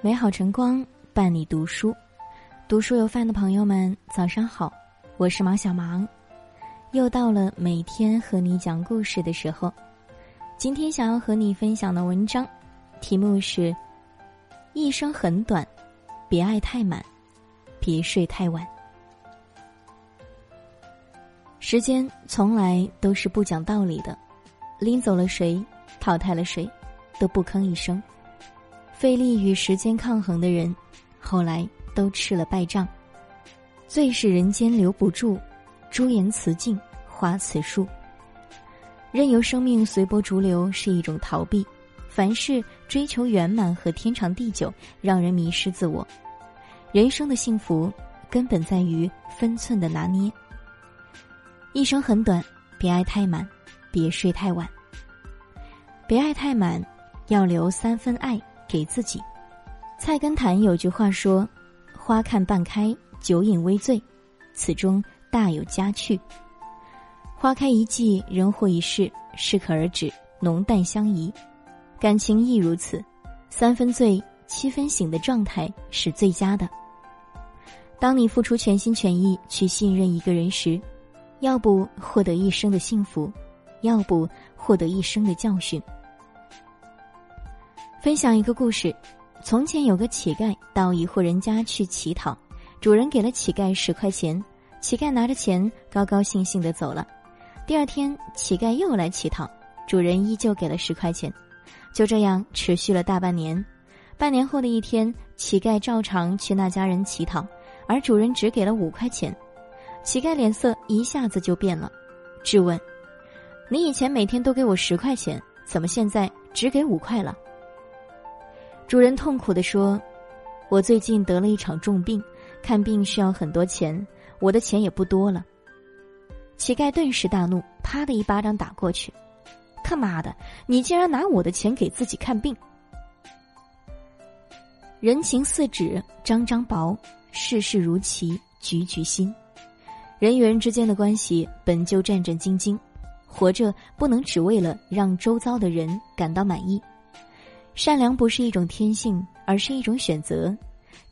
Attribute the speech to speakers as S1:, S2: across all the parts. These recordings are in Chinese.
S1: 美好晨光伴你读书，读书有饭的朋友们，早上好，我是毛小芒，又到了每天和你讲故事的时候。今天想要和你分享的文章，题目是：一生很短，别爱太满，别睡太晚。时间从来都是不讲道理的，拎走了谁，淘汰了谁，都不吭一声。费力与时间抗衡的人，后来都吃了败仗。最是人间留不住，朱颜辞镜花辞树。任由生命随波逐流是一种逃避，凡事追求圆满和天长地久，让人迷失自我。人生的幸福根本在于分寸的拿捏。一生很短，别爱太满，别睡太晚。别爱太满，要留三分爱。给自己，《菜根谭》有句话说：“花看半开，酒饮微醉，此中大有佳趣。”花开一季，人活一世，适可而止，浓淡相宜。感情亦如此，三分醉，七分醒的状态是最佳的。当你付出全心全意去信任一个人时，要不获得一生的幸福，要不获得一生的教训。分享一个故事：从前有个乞丐到一户人家去乞讨，主人给了乞丐十块钱，乞丐拿着钱高高兴兴的走了。第二天，乞丐又来乞讨，主人依旧给了十块钱，就这样持续了大半年。半年后的一天，乞丐照常去那家人乞讨，而主人只给了五块钱，乞丐脸色一下子就变了，质问：“你以前每天都给我十块钱，怎么现在只给五块了？”主人痛苦地说：“我最近得了一场重病，看病需要很多钱，我的钱也不多了。”乞丐顿时大怒，啪的一巴掌打过去：“他妈的，你竟然拿我的钱给自己看病！”人情似纸张张薄，世事如棋局局新。人与人之间的关系本就战战兢兢，活着不能只为了让周遭的人感到满意。善良不是一种天性，而是一种选择。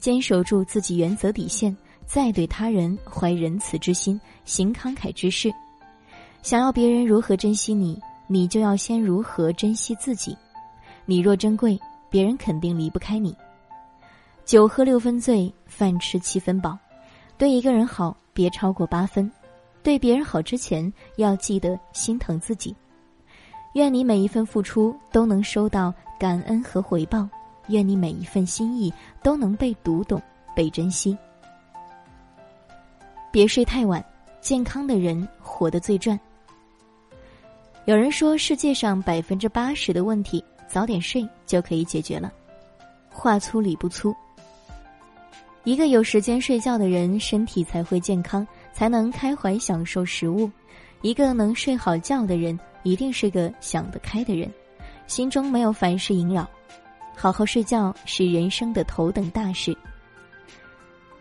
S1: 坚守住自己原则底线，再对他人怀仁慈之心，行慷慨之事。想要别人如何珍惜你，你就要先如何珍惜自己。你若珍贵，别人肯定离不开你。酒喝六分醉，饭吃七分饱。对一个人好，别超过八分。对别人好之前，要记得心疼自己。愿你每一份付出都能收到。感恩和回报，愿你每一份心意都能被读懂、被珍惜。别睡太晚，健康的人活得最赚。有人说，世界上百分之八十的问题，早点睡就可以解决了。话粗理不粗。一个有时间睡觉的人，身体才会健康，才能开怀享受食物。一个能睡好觉的人，一定是个想得开的人。心中没有凡事萦绕，好好睡觉是人生的头等大事。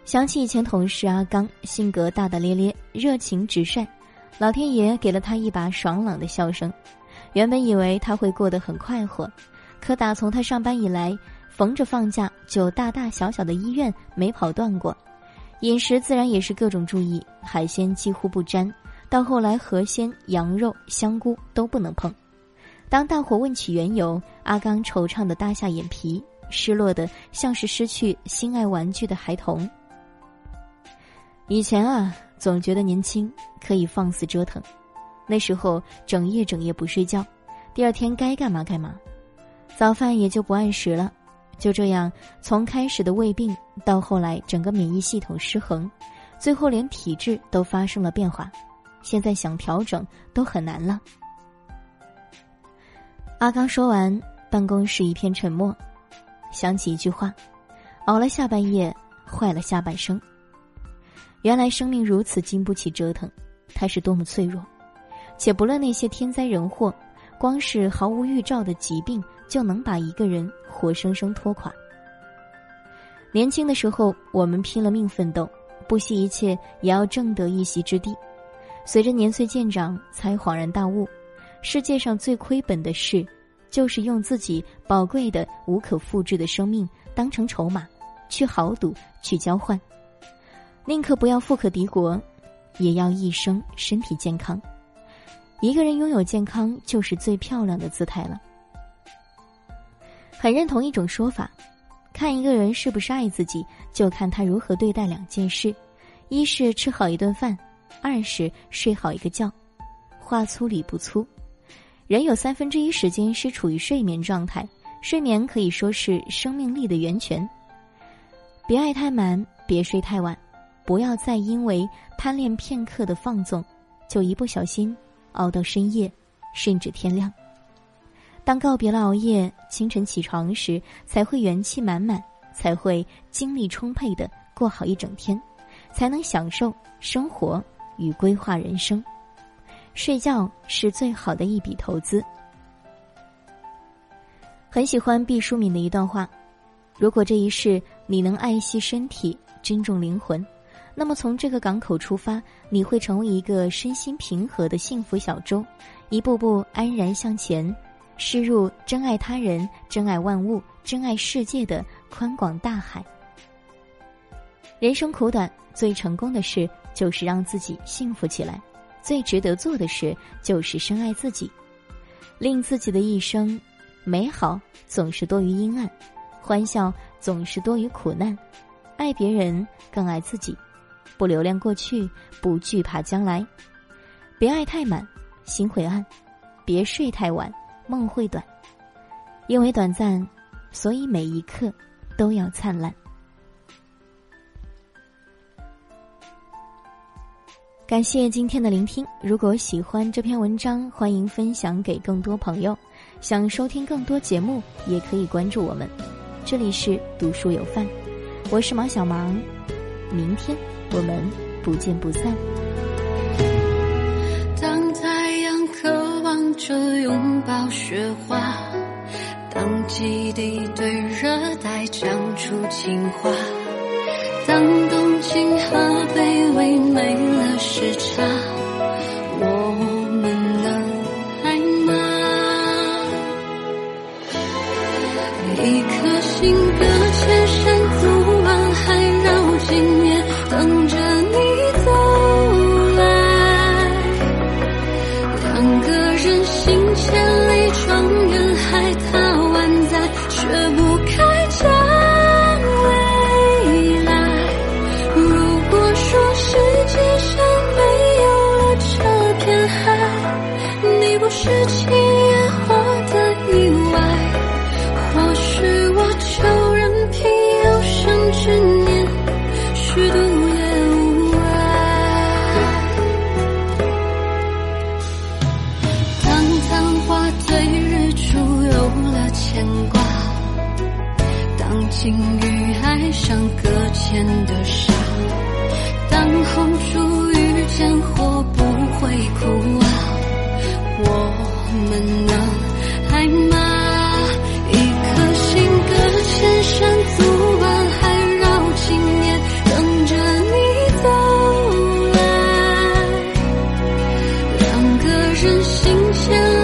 S1: 想起以前同事阿刚，性格大大咧咧，热情直率，老天爷给了他一把爽朗的笑声。原本以为他会过得很快活，可打从他上班以来，逢着放假就大大小小的医院没跑断过，饮食自然也是各种注意，海鲜几乎不沾，到后来河鲜、羊肉、香菇都不能碰。当大伙问起缘由，阿刚惆怅的耷下眼皮，失落的像是失去心爱玩具的孩童。以前啊，总觉得年轻可以放肆折腾，那时候整夜整夜不睡觉，第二天该干嘛干嘛，早饭也就不按时了。就这样，从开始的胃病到后来整个免疫系统失衡，最后连体质都发生了变化，现在想调整都很难了。阿刚说完，办公室一片沉默。想起一句话：“熬了下半夜，坏了下半生。”原来生命如此经不起折腾，它是多么脆弱。且不论那些天灾人祸，光是毫无预兆的疾病就能把一个人活生生拖垮。年轻的时候，我们拼了命奋斗，不惜一切也要挣得一席之地。随着年岁渐长，才恍然大悟。世界上最亏本的事，就是用自己宝贵的、无可复制的生命当成筹码，去豪赌，去交换。宁可不要富可敌国，也要一生身体健康。一个人拥有健康，就是最漂亮的姿态了。很认同一种说法，看一个人是不是爱自己，就看他如何对待两件事：一是吃好一顿饭，二是睡好一个觉。话粗理不粗，人有三分之一时间是处于睡眠状态，睡眠可以说是生命力的源泉。别爱太满，别睡太晚。不要再因为贪恋片刻的放纵，就一不小心熬到深夜，甚至天亮。当告别了熬夜，清晨起床时，才会元气满满，才会精力充沛的过好一整天，才能享受生活与规划人生。睡觉是最好的一笔投资。很喜欢毕淑敏的一段话：如果这一世你能爱惜身体，珍重灵魂。那么，从这个港口出发，你会成为一个身心平和的幸福小舟，一步步安然向前，驶入真爱他人、真爱万物、真爱世界的宽广大海。人生苦短，最成功的事就是让自己幸福起来；最值得做的事就是深爱自己，令自己的一生美好总是多于阴暗，欢笑总是多于苦难，爱别人更爱自己。不留恋过去，不惧怕将来，别爱太满，心会暗；别睡太晚，梦会短。因为短暂，所以每一刻都要灿烂。感谢今天的聆听。如果喜欢这篇文章，欢迎分享给更多朋友。想收听更多节目，也可以关注我们。这里是读书有范，我是毛小芒。明天。我们不见不散。
S2: 当太阳渴望着拥抱雪花，当基地对热带讲出情话，当东京和北纬没还能爱吗？一颗心隔千山阻，万海绕青年，等着你走来。两个人心牵。